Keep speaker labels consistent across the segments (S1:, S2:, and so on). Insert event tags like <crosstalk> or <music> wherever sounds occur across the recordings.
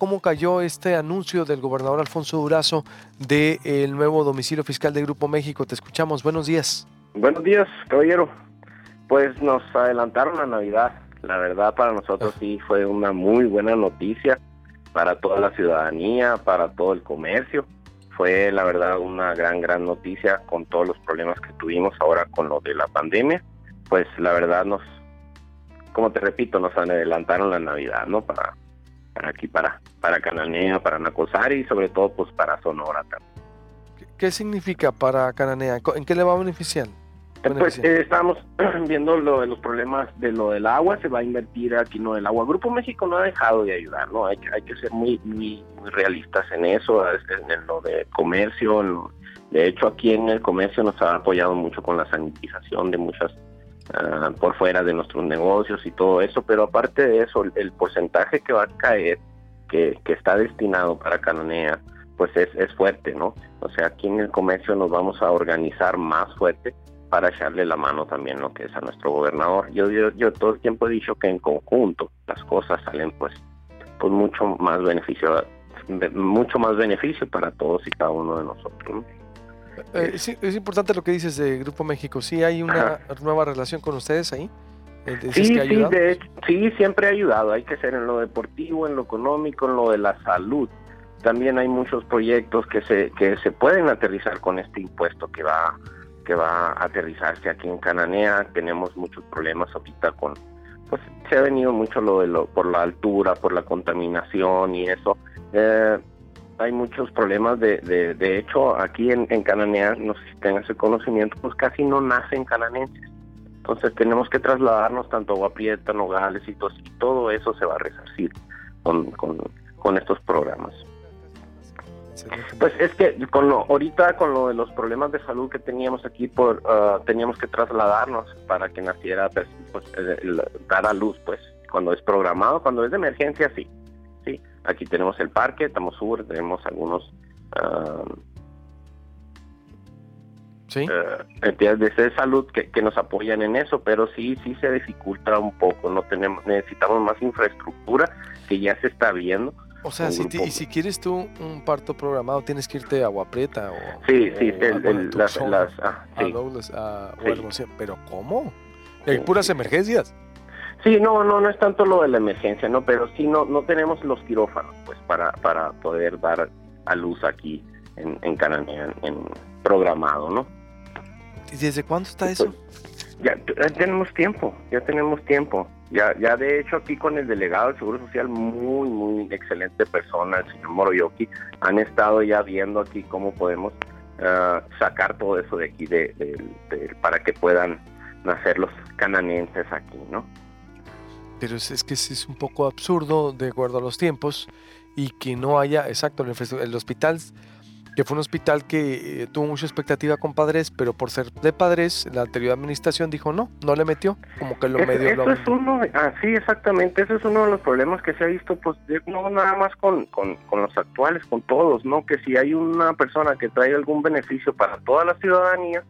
S1: cómo cayó este anuncio del gobernador Alfonso Durazo del nuevo domicilio fiscal de Grupo México? Te escuchamos. Buenos días.
S2: Buenos días, caballero. Pues nos adelantaron la Navidad. La verdad para nosotros sí fue una muy buena noticia para toda la ciudadanía, para todo el comercio. Fue la verdad una gran, gran noticia con todos los problemas que tuvimos ahora con lo de la pandemia. Pues la verdad nos, como te repito, nos adelantaron la Navidad, ¿no? Para, aquí, para, para Cananea, para Nacosari y sobre todo pues para Sonora también.
S1: ¿Qué significa para Cananea? ¿En qué le va a beneficiar?
S2: Pues eh, estamos <clears throat> viendo lo de los problemas de lo del agua, se va a invertir aquí no del agua. Grupo México no ha dejado de ayudar, ¿no? Hay, hay que ser muy, muy, realistas en eso, en lo de comercio. de hecho, aquí en el comercio nos ha apoyado mucho con la sanitización de muchas, ah, por fuera de nuestros negocios y todo eso, pero aparte de eso, el, porcentaje que va a caer, que, que está destinado para Cananea, pues es, es fuerte, ¿no? O sea, aquí en el comercio nos vamos a organizar más fuerte para echarle la mano también lo que es a nuestro gobernador. Yo, yo, yo todo el tiempo he dicho que en conjunto las cosas salen pues, pues mucho más beneficio, mucho más beneficio para todos y cada uno de nosotros.
S1: Eh, sí, es importante lo que dices de Grupo México. Sí, hay una nueva relación con ustedes ahí.
S2: Eh, sí, sí, de sí, siempre ha ayudado. Hay que ser en lo deportivo, en lo económico, en lo de la salud. También hay muchos proyectos que se que se pueden aterrizar con este impuesto que va que va a aterrizarse aquí en Cananea. Tenemos muchos problemas ahorita con, pues se ha venido mucho lo de lo, por la altura, por la contaminación y eso. Eh, hay muchos problemas de, de, de hecho aquí en, Cananea, no sé si tengas el conocimiento, pues casi no nacen cananenses. Entonces tenemos que trasladarnos tanto a Guaprieta, Nogales y todo, eso se va a resarcir con, con, estos programas. Pues es que con lo, ahorita con lo de los problemas de salud que teníamos aquí, por ah, teníamos que trasladarnos para que naciera, pues, pues dar a luz, pues cuando es programado, cuando es de emergencia, sí. Sí. Aquí tenemos el parque, estamos sur, tenemos algunos uh, ¿Sí? entidades de salud que, que, nos apoyan en eso, pero sí, sí se dificulta un poco. No tenemos, necesitamos más infraestructura que ya se está viendo
S1: o sea, si y si quieres tú un parto programado, tienes que irte a Agua Prieta o.
S2: Sí, sí, las. las ah,
S1: a Pero ¿cómo? Hay puras emergencias.
S2: Sí, no, no, no es tanto lo de la emergencia, no, pero sí no, no tenemos los quirófanos, pues, para, para poder dar a luz aquí en, en Cananea, en, programado, ¿no?
S1: ¿Y desde cuándo está eso?
S2: ya tenemos tiempo, ya tenemos tiempo. Ya, ya de hecho aquí con el delegado del Seguro Social, muy, muy excelente persona, el señor Moroyoki, han estado ya viendo aquí cómo podemos ah, sacar todo eso de aquí de, para que puedan nacer los cananenses aquí, ¿no?
S1: Pero es, es que es un poco absurdo de acuerdo a los tiempos y que no haya, exacto, el hospital que fue un hospital que eh, tuvo mucha expectativa con padres, pero por ser de padres, la anterior administración dijo no, no le metió, como que lo medio...
S2: Eso es uno, ah, sí, exactamente, ese es uno de los problemas que se ha visto, pues no nada más con, con, con, los actuales, con todos, ¿no? Que si hay una persona que trae algún beneficio para toda la ciudadanía,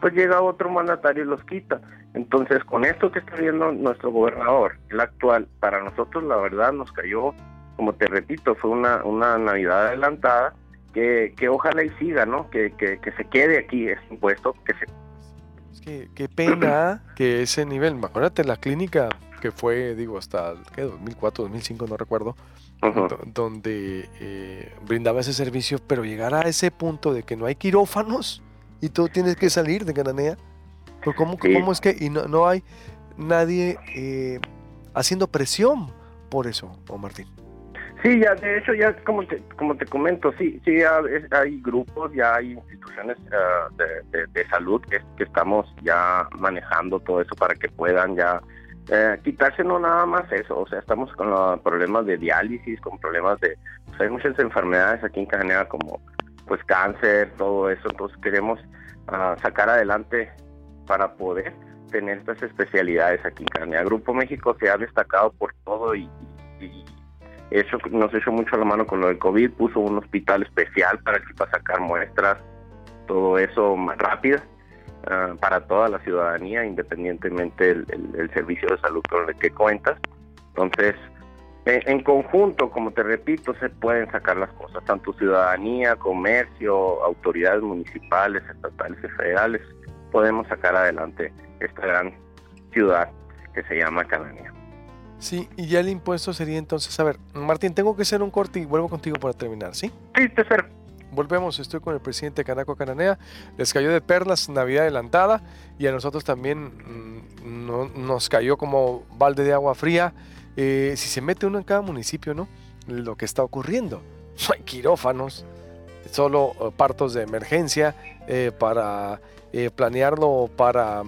S2: pues llega otro mandatario y los quita. Entonces, con esto que está viendo nuestro gobernador, el actual, para nosotros la verdad nos cayó, como te repito, fue una, una Navidad adelantada que, que ojalá y siga, ¿no? Que, que, que se quede aquí ese impuesto, que se...
S1: Es que qué pena <clears throat> que ese nivel, acuérdate la clínica que fue, digo, hasta ¿qué? 2004, 2005, no recuerdo, donde eh, brindaba ese servicio, pero llegar a ese punto de que no hay quirófanos y tú tienes que salir de Cananea, pues ¿cómo, ¿cómo es que y no, no hay nadie eh, haciendo presión por eso, o Martín?
S2: Sí, ya de hecho ya como te, como te comento, sí, sí hay grupos, ya hay instituciones eh, de, salud que, estamos ya manejando todo eso para que puedan ya eh, quitarse no nada más eso, o sea, estamos con los problemas de diálisis, con problemas de, pues hay muchas enfermedades aquí en Canadá como pues cáncer, todo eso, entonces queremos ah, sacar adelante para poder tener estas especialidades aquí en Canadá. Grupo México se ha destacado por todo y eso nos echó mucho la mano con lo del COVID, puso un hospital especial para que para sacar muestras, todo eso más rápido ah, para toda la ciudadanía, independientemente del el, servicio de salud con el que cuentas. Entonces, en, conjunto, como te repito, se pueden sacar las cosas, tanto ciudadanía, comercio, autoridades municipales, estatales y federales, podemos sacar adelante esta gran ciudad que se llama Cananea.
S1: Sí, y ya el impuesto sería entonces, a ver, Martín, tengo que hacer un corte y vuelvo contigo para terminar, ¿sí?
S2: Sí, Tefer.
S1: Volvemos, estoy con el presidente Canaco Cananea, les cayó de perlas Navidad adelantada y a nosotros también mm, nos cayó como balde de agua fría eh, si se mete uno en cada municipio, ¿no? Lo que está ocurriendo. <laughs> No hay quirófanos, solo eh, partos de emergencia eh, para planearlo, para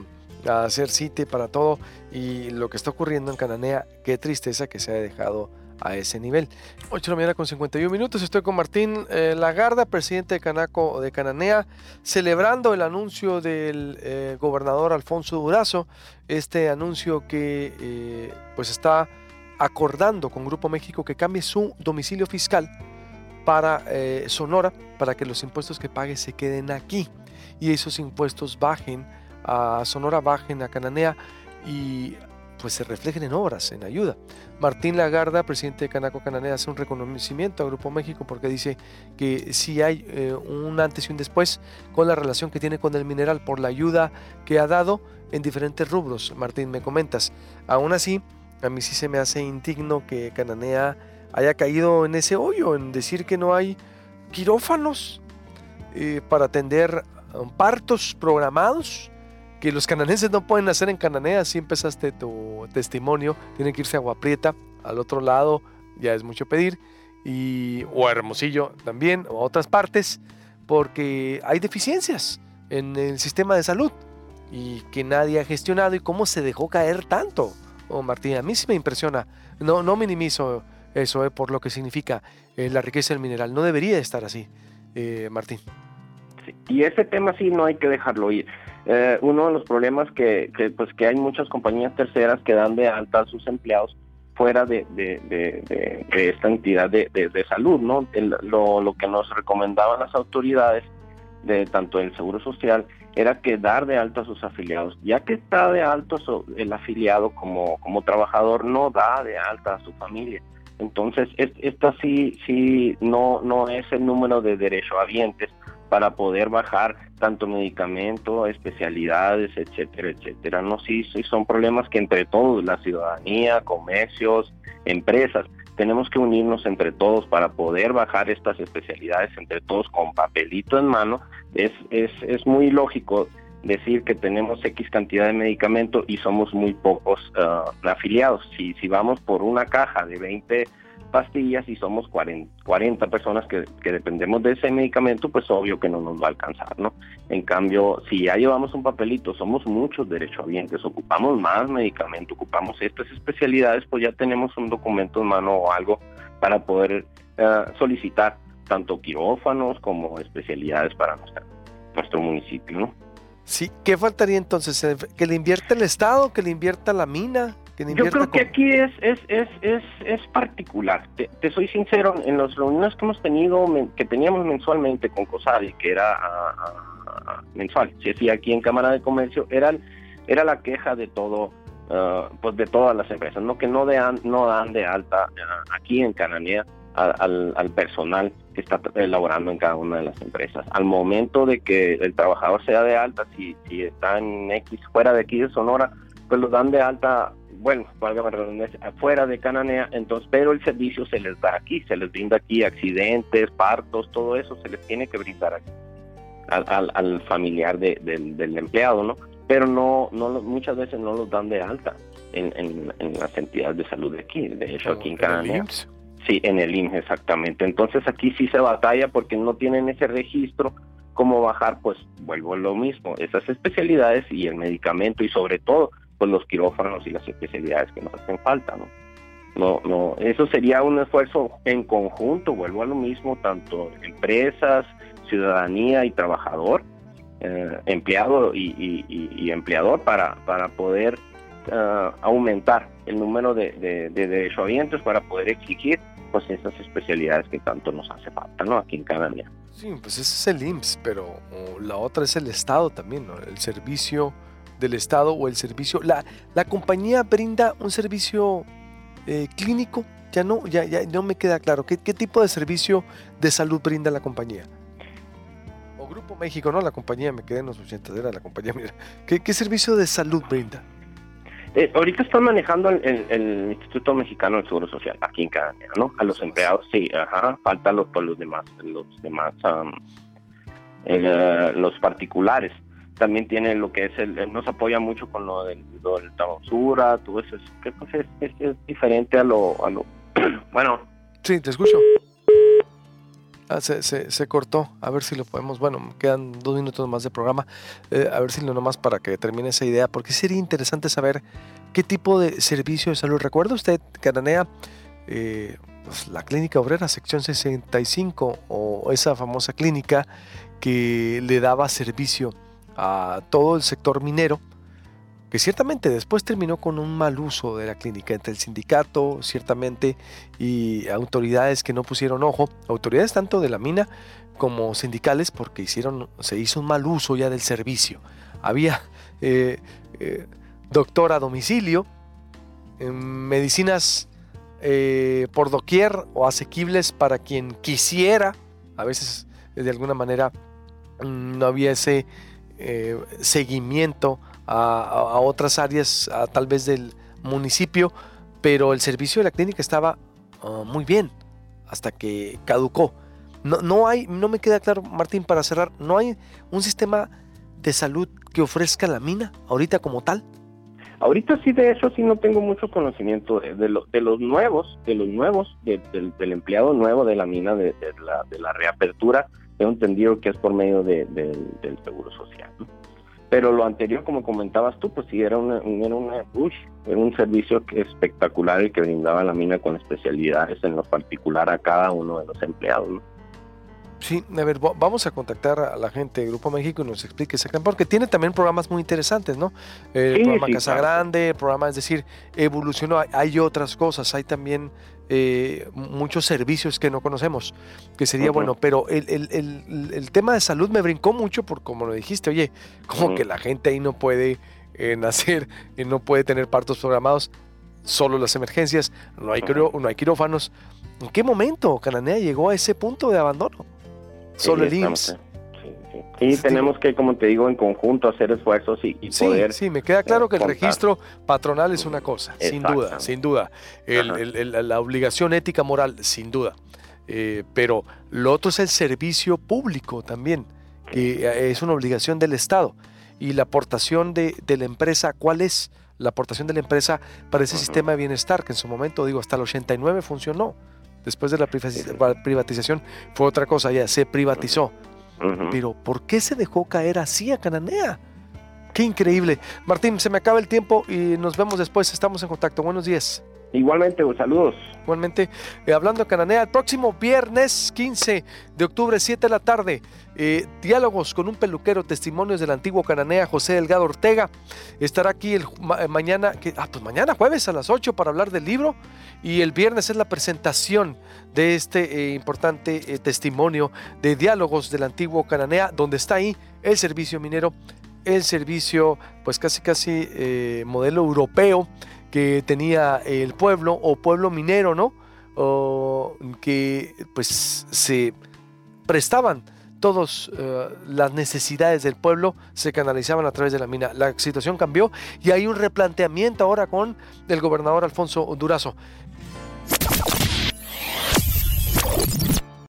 S1: hacer sitio, para todo. Y lo que está ocurriendo en Cananea, qué tristeza que se ha dejado a ese nivel. 8 de la mañana con 51 minutos. Estoy con Martín Lagarda, presidente de Canaco de Cananea, celebrando el anuncio del gobernador Alfonso Durazo. Este anuncio que pues está acordando con Grupo México que cambie su domicilio fiscal para eh, Sonora, para que los impuestos que pague se queden aquí y esos impuestos bajen a Sonora, bajen a Cananea y pues se reflejen en obras, en ayuda. Martín Lagarda, presidente de Canaco Cananea, hace un reconocimiento a Grupo México porque dice que si hay eh, un antes y un después con la relación que tiene con el mineral por la ayuda que ha dado en diferentes rubros. Martín, me comentas. Aún así, a mí sí se me hace indigno que Cananea haya caído en ese hoyo, en decir que no hay quirófanos eh, para atender partos programados, que los cananenses no pueden hacer en Cananea, si empezaste tu testimonio, tienen que irse a Agua Prieta, al otro lado ya es mucho pedir, y, o a Hermosillo también, o a otras partes, porque hay deficiencias en el sistema de salud y que nadie ha gestionado y cómo se dejó caer tanto oh, Martín, a mí sí me impresiona. No, no minimizo eso eh, por lo que significa eh, la riqueza del mineral. No debería estar así, eh, Martín.
S2: y ese tema sí no hay que dejarlo ir. uno de los problemas que, que, pues que hay muchas compañías terceras que dan de alta a sus empleados fuera de, esta entidad de, salud, ¿no? lo, lo que nos recomendaban las autoridades de tanto el Seguro Social era que dar de alto a sus afiliados. Ya que está de alto el afiliado como, como trabajador, no da de alta a su familia. Entonces, esta sí, sí no, no es el número de derechohabientes para poder bajar tanto medicamento, especialidades, etcétera, etcétera. No, sí, sí son problemas que entre todos, la ciudadanía, comercios, empresas, tenemos que unirnos entre todos para poder bajar estas especialidades entre todos con papelito en mano. Es, es, es muy lógico decir que tenemos X cantidad de medicamento y somos muy pocos ah, afiliados. Si, si vamos por una caja de 20 pastillas y somos 40, personas que, dependemos de ese medicamento, pues obvio que no nos va a alcanzar, ¿no? En cambio, si ya llevamos un papelito, somos muchos derechohabientes, ocupamos más medicamento, ocupamos estas especialidades, pues ya tenemos un documento en mano o algo para poder eh, solicitar tanto quirófanos como especialidades para nuestro municipio, ¿no?
S1: Sí, ¿qué faltaría entonces? ¿Que le invierta el Estado? ¿Que le invierta la mina?
S2: Yo creo que aquí es, es, es, es, es particular. Te, soy sincero, en las reuniones que hemos tenido, que teníamos mensualmente con COSADI, que era mensual, si decía aquí en Cámara de Comercio, era, era la queja de todo, ah, pues de todas las empresas, no que no, dan, no dan de alta ah, aquí en Cananea al, al, personal que está elaborando en cada una de las empresas. Al momento de que el trabajador sea de alta, si, si está en X, fuera de aquí de Sonora, pues lo dan de alta bueno, valga la redundancia, afuera de Cananea, entonces, pero el servicio se les da aquí, se les brinda aquí accidentes, partos, todo eso se les tiene que brindar aquí al, familiar del, empleado, ¿no? Pero no, no, muchas veces no los dan de alta en, las entidades de salud de aquí, de hecho aquí en Cananea. Sí, en el IMSS exactamente. Entonces aquí sí se batalla porque no tienen ese registro cómo bajar, pues vuelvo a lo mismo, esas especialidades y el medicamento y sobre todo pues los quirófanos y las especialidades que nos hacen falta, ¿no? No, no, eso sería un esfuerzo en conjunto, vuelvo a lo mismo, tanto empresas, ciudadanía y trabajador, eh, empleado y, empleador para, para poder eh, aumentar el número de, de, de derechohabientes para poder exigir pues esas especialidades que tanto nos hace falta, ¿no? Aquí en Canadá.
S1: Sí, pues ese es el IMSS, pero la otra es el Estado también, ¿no? El servicio del Estado o el servicio. La, la compañía brinda un servicio eh, clínico ya no, ya, ya no me queda claro. ¿Qué, tipo de servicio de salud brinda la compañía? O Grupo México, ¿no? La compañía, me quedé en los 80, era la compañía, mira. ¿Qué, servicio de salud brinda?
S2: Eh, ahorita están manejando el, Instituto Mexicano del Seguro Social aquí en Canadá, ¿no? A los empleados, sí, ajá, falta los, los demás, los demás, eh, los particulares también tiene lo que es el, nos apoya mucho con lo del, lo del todo eso, que pues es, diferente a lo, <clears throat> bueno.
S1: Sí, te escucho. Ah, se, se, cortó, a ver si lo podemos, bueno, quedan dos minutos más de programa, eh, a ver si lo nomás para que termine esa idea, porque sería interesante saber qué tipo de servicio de salud. ¿Recuerda usted, Cananea, eh, pues, la clínica obrera, sección 65, o esa famosa clínica que le daba servicio a todo el sector minero, que ciertamente después terminó con un mal uso de la clínica entre el sindicato, ciertamente, y autoridades que no pusieron ojo, autoridades tanto de la mina como sindicales, porque hicieron, se hizo un mal uso ya del servicio. Había eh, eh, doctor a domicilio, medicinas eh, por doquier o asequibles para quien quisiera, a veces de alguna manera mm, no había ese eh, seguimiento a, otras áreas, tal vez del municipio, pero el servicio de la clínica estaba ah, muy bien hasta que caducó. No, no hay, no me queda claro, Martín, para cerrar, no hay un sistema de salud que ofrezca la mina ahorita como tal.
S2: Ahorita sí, de eso sí no tengo mucho conocimiento de, de, los nuevos, de los nuevos, del empleado nuevo de la mina, de, la, de la reapertura Tengo entendido que es por medio del seguro social. Pero lo anterior, como comentabas tú, pues sí, era, una, era, una, era un servicio espectacular y que brindaba la mina con especialidades en lo particular a cada uno de los empleados. ¿no?
S1: Sí, a ver, vamos a contactar a la gente de Grupo México y nos explique exactamente, porque tiene también programas muy interesantes, ¿no? El programa Casa Grande, el programa, es decir, evolucionó, hay, otras cosas, hay también eh, muchos servicios que no conocemos, que sería bueno, pero el, el, el, tema de salud me brincó mucho por como lo dijiste, oye, como que la gente ahí no puede eh, nacer, y no puede tener partos programados, solo las emergencias, no hay, no hay quirófanos. ¿En qué momento Cananea llegó a ese punto de abandono? Solo el IMSS.
S2: Y tenemos que, como te digo, en conjunto hacer esfuerzos y, poder.
S1: Sí, me queda claro que el registro patronal es una cosa, sin duda, sin duda. la obligación ética moral, sin duda. Eh, pero lo otro es el servicio público también, que es una obligación del Estado. Y la aportación de, la empresa, ¿cuál es la aportación de la empresa para ese sistema de bienestar? Que en su momento, digo, hasta el 89 funcionó después de la privatización fue otra cosa, ya se privatizó. Pero ¿por qué se dejó caer así a Cananea? Qué increíble. Martín, se me acaba el tiempo y nos vemos después. Estamos en contacto. Buenos días.
S2: Igualmente, saludos.
S1: Igualmente, eh, hablando de Cananea, el próximo viernes 15 de octubre, 7 de la tarde, eh, diálogos con un peluquero, testimonios del antiguo Cananea, José Delgado Ortega. Estará aquí el eh, mañana, que, ah, pues mañana jueves a las 8 para hablar del libro y el viernes es la presentación de este importante testimonio de diálogos del antiguo Cananea, donde está ahí el servicio minero, el servicio pues casi casi modelo europeo que tenía el pueblo o pueblo minero, ¿no? O que pues se prestaban todas eh, las necesidades del pueblo se canalizaban a través de la mina. La situación cambió y hay un replanteamiento ahora con el gobernador Alfonso Durazo.